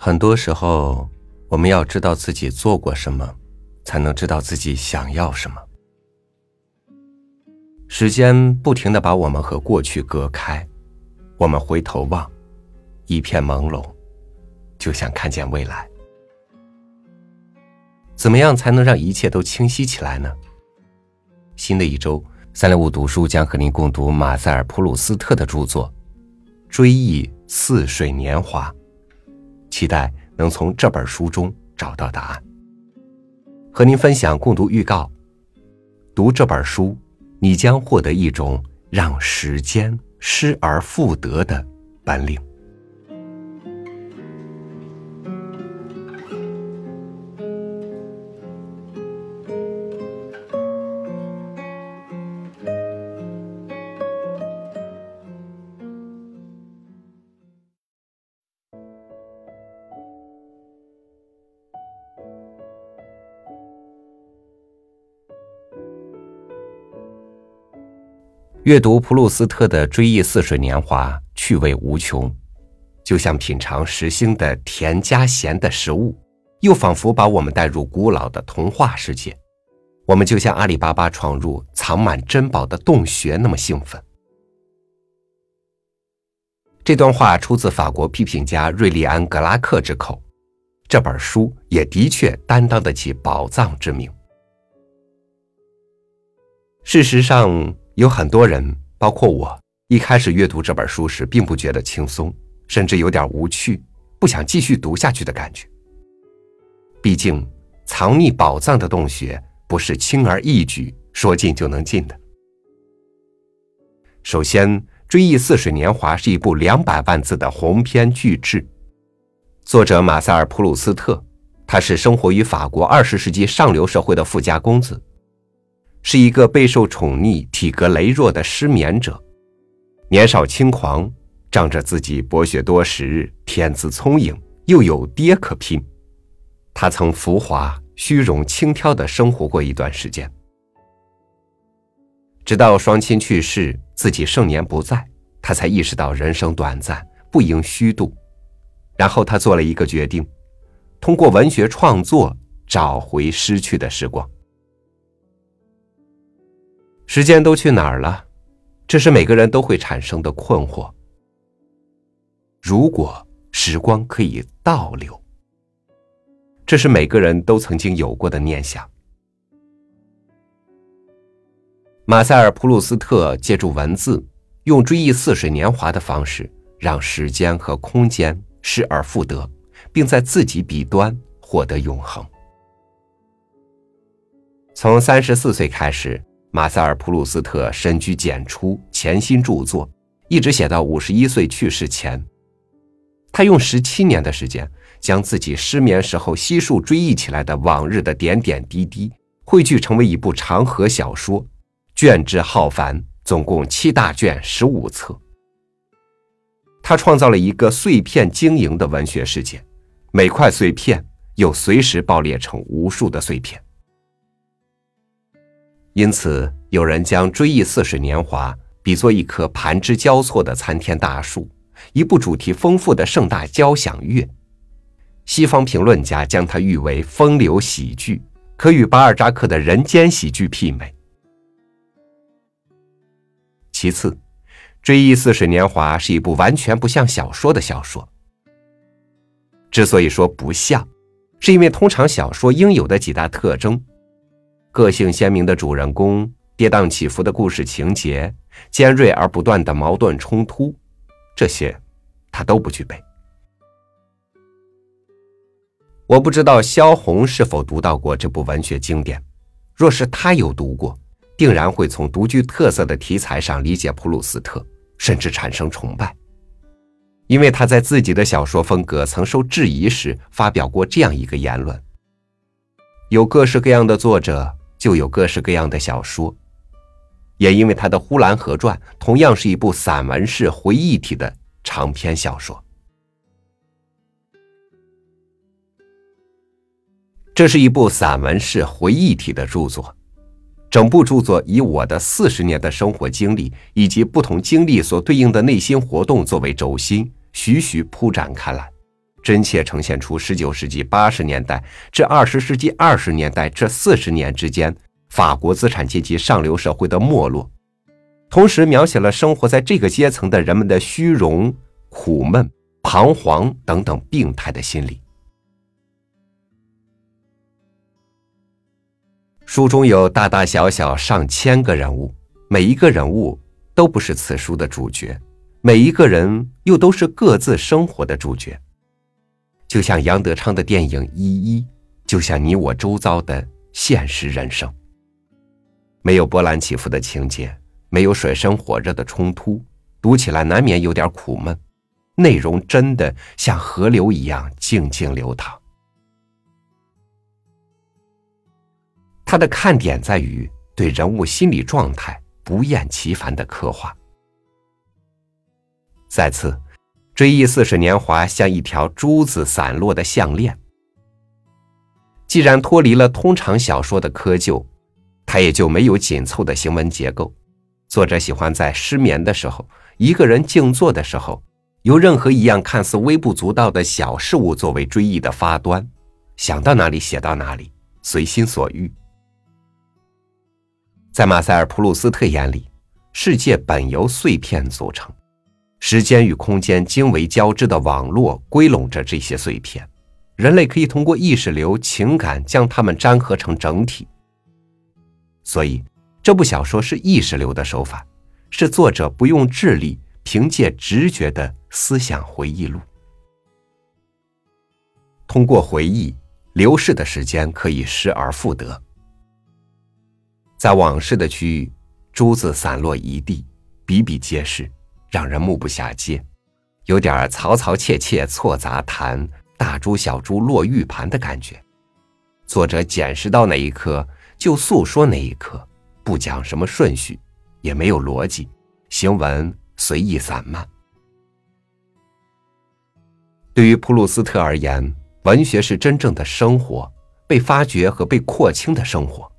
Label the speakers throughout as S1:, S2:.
S1: 很多时候，我们要知道自己做过什么，才能知道自己想要什么。时间不停的把我们和过去隔开，我们回头望，一片朦胧，就像看见未来。怎么样才能让一切都清晰起来呢？新的一周，三六五读书将和您共读马塞尔·普鲁斯特的著作《追忆似水年华》。期待能从这本书中找到答案。和您分享共读预告：读这本书，你将获得一种让时间失而复得的本领。阅读普鲁斯特的《追忆似水年华》，趣味无穷，就像品尝时兴的甜加咸的食物，又仿佛把我们带入古老的童话世界。我们就像阿里巴巴闯入藏满珍宝的洞穴那么兴奋。这段话出自法国批评家瑞利安·格拉克之口，这本书也的确担当得起宝藏之名。事实上。有很多人，包括我，一开始阅读这本书时，并不觉得轻松，甚至有点无趣，不想继续读下去的感觉。毕竟，藏匿宝藏的洞穴不是轻而易举说进就能进的。首先，《追忆似水年华》是一部两百万字的鸿篇巨制，作者马塞尔·普鲁斯特，他是生活于法国二十世纪上流社会的富家公子。是一个备受宠溺、体格羸弱的失眠者，年少轻狂，仗着自己博学多识、天资聪颖，又有爹可拼，他曾浮华、虚荣、轻佻的生活过一段时间，直到双亲去世，自己盛年不在，他才意识到人生短暂，不应虚度。然后他做了一个决定，通过文学创作找回失去的时光。时间都去哪儿了？这是每个人都会产生的困惑。如果时光可以倒流，这是每个人都曾经有过的念想。马塞尔·普鲁斯特借助文字，用追忆似水年华的方式，让时间和空间失而复得，并在自己笔端获得永恒。从三十四岁开始。马塞尔·普鲁斯特深居简出，潜心著作，一直写到五十一岁去世前。他用十七年的时间，将自己失眠时候悉数追忆起来的往日的点点滴滴，汇聚成为一部长河小说，卷帙浩繁，总共七大卷，十五册。他创造了一个碎片经营的文学世界，每块碎片又随时爆裂成无数的碎片。因此，有人将《追忆似水年华》比作一棵盘枝交错的参天大树，一部主题丰富的盛大交响乐。西方评论家将它誉为风流喜剧，可与巴尔扎克的人间喜剧媲美。其次，《追忆似水年华》是一部完全不像小说的小说。之所以说不像，是因为通常小说应有的几大特征。个性鲜明的主人公，跌宕起伏的故事情节，尖锐而不断的矛盾冲突，这些他都不具备。我不知道萧红是否读到过这部文学经典，若是他有读过，定然会从独具特色的题材上理解普鲁斯特，甚至产生崇拜，因为他在自己的小说风格曾受质疑时发表过这样一个言论：有各式各样的作者。就有各式各样的小说，也因为他的《呼兰河传》同样是一部散文式回忆体的长篇小说。这是一部散文式回忆体的著作，整部著作以我的四十年的生活经历以及不同经历所对应的内心活动作为轴心，徐徐铺展开来，真切呈现出十九世纪八十年代至二十世纪二十年代这四十年之间法国资产阶级上流社会的没落，同时描写了生活在这个阶层的人们的虚荣、苦闷、彷徨等等病态的心理。书中有大大小小上千个人物，每一个人物都不是此书的主角，每一个人又都是各自生活的主角。就像杨德昌的电影《一一》，就像你我周遭的现实人生，没有波澜起伏的情节，没有水深火热的冲突，读起来难免有点苦闷。内容真的像河流一样静静流淌。它的看点在于对人物心理状态不厌其烦的刻画。再次，追忆似水年华像一条珠子散落的项链。既然脱离了通常小说的窠臼，它也就没有紧凑的行文结构。作者喜欢在失眠的时候，一个人静坐的时候，由任何一样看似微不足道的小事物作为追忆的发端，想到哪里写到哪里，随心所欲。在马塞尔·普鲁斯特眼里，世界本由碎片组成，时间与空间经纬交织的网络归拢着这些碎片，人类可以通过意识流、情感将它们粘合成整体。所以，这部小说是意识流的手法，是作者不用智力、凭借直觉的思想回忆录。通过回忆，流逝的时间可以失而复得。在往事的区域，珠子散落一地，比比皆是，让人目不暇接，有点嘈嘈切切错杂谈，大珠小珠落玉盘的感觉。作者捡拾到哪一颗就诉说哪一颗，不讲什么顺序，也没有逻辑，行文随意散漫。对于普鲁斯特而言，文学是真正的生活，被发掘和被廓清的生活。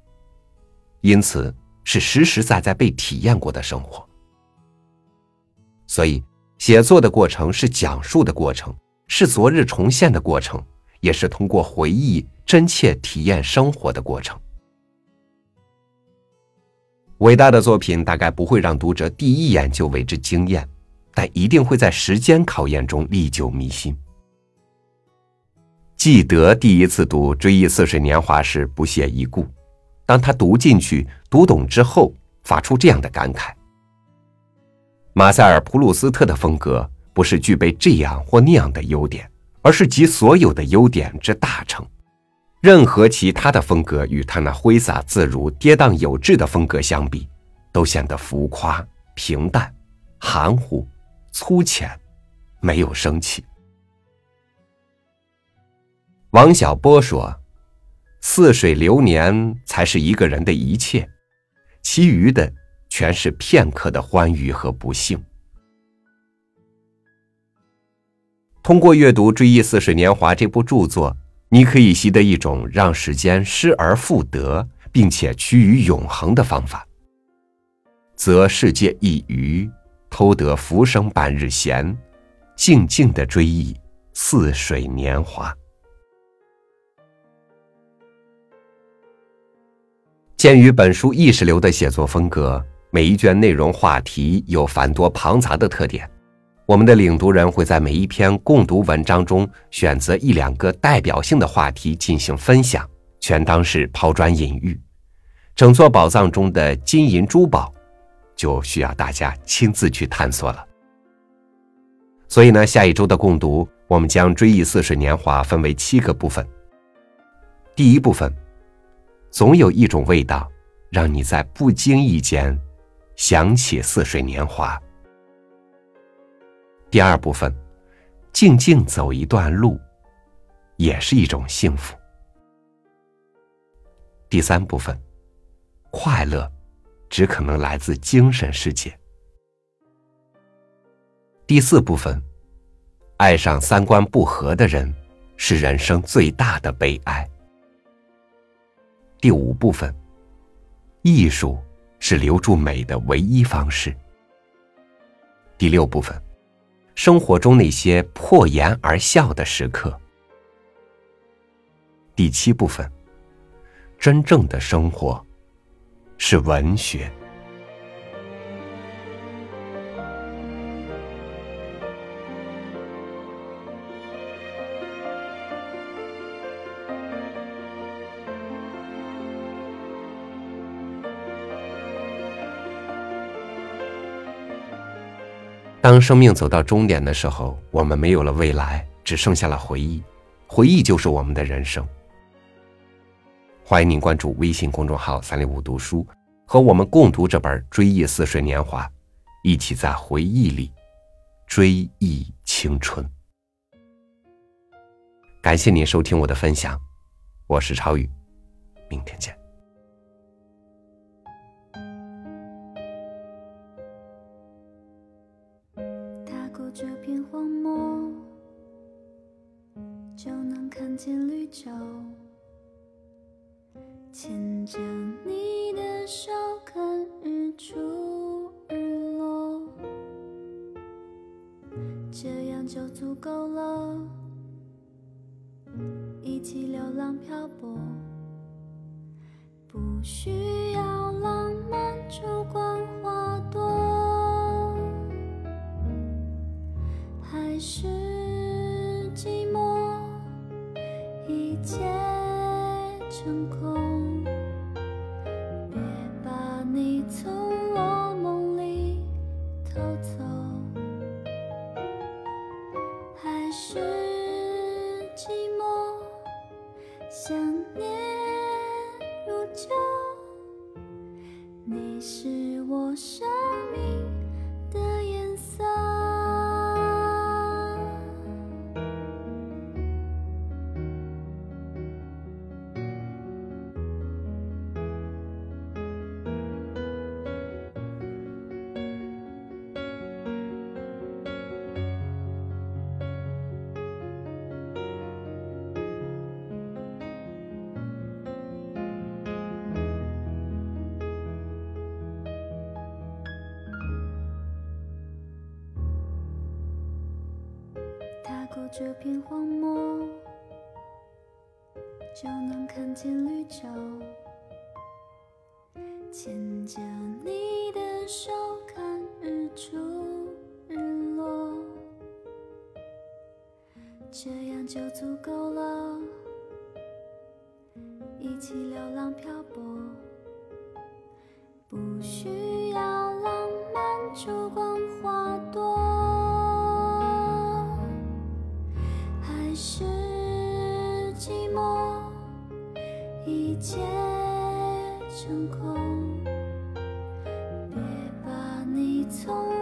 S1: 因此，是实实在在被体验过的生活。所以，写作的过程是讲述的过程，是昨日重现的过程，也是通过回忆真切体验生活的过程。伟大的作品大概不会让读者第一眼就为之惊艳，但一定会在时间考验中历久弥新。记得第一次读《追忆似水年华》时，不屑一顾。当他读进去、读懂之后，发出这样的感慨：马塞尔·普鲁斯特的风格不是具备这样或那样的优点，而是集所有的优点之大成。任何其他的风格与他那挥洒自如、跌宕有致的风格相比，都显得浮夸、平淡、含糊、粗浅，没有生气。王小波说。似水流年才是一个人的一切，其余的全是片刻的欢愉和不幸。通过阅读《追忆似水年华》这部著作，你可以习得一种让时间失而复得，并且趋于永恒的方法。则世界一隅，偷得浮生半日闲，静静的追忆似水年华。鉴于本书意识流的写作风格，每一卷内容话题有繁多庞杂的特点，我们的领读人会在每一篇共读文章中选择一两个代表性的话题进行分享，全当是抛砖引玉。整座宝藏中的金银珠宝，就需要大家亲自去探索了。所以呢，下一周的共读，我们将《追忆似水年华》分为七个部分。第一部分。总有一种味道，让你在不经意间想起似水年华。第二部分，静静走一段路，也是一种幸福。第三部分，快乐只可能来自精神世界。第四部分，爱上三观不合的人，是人生最大的悲哀。第五部分，艺术是留住美的唯一方式。第六部分，生活中那些破颜而笑的时刻。第七部分，真正的生活是文学。当生命走到终点的时候，我们没有了未来，只剩下了回忆，回忆就是我们的人生。欢迎您关注微信公众号“三六五读书”，和我们共读这本《追忆似水年华》，一起在回忆里追忆青春。感谢您收听我的分享，我是超宇，明天见。
S2: 这片荒漠，就能看见绿洲。牵着你的手，看日出日落，这样就足够了。一起流浪漂泊，不需还是寂寞，一切成空。别把你从我梦里偷走，还是寂寞，想念如旧。你是我生这片荒漠，就能看见绿洲。牵着你的手，看日出日落，这样就足够了。一起流浪漂泊，一切成空，别把你从。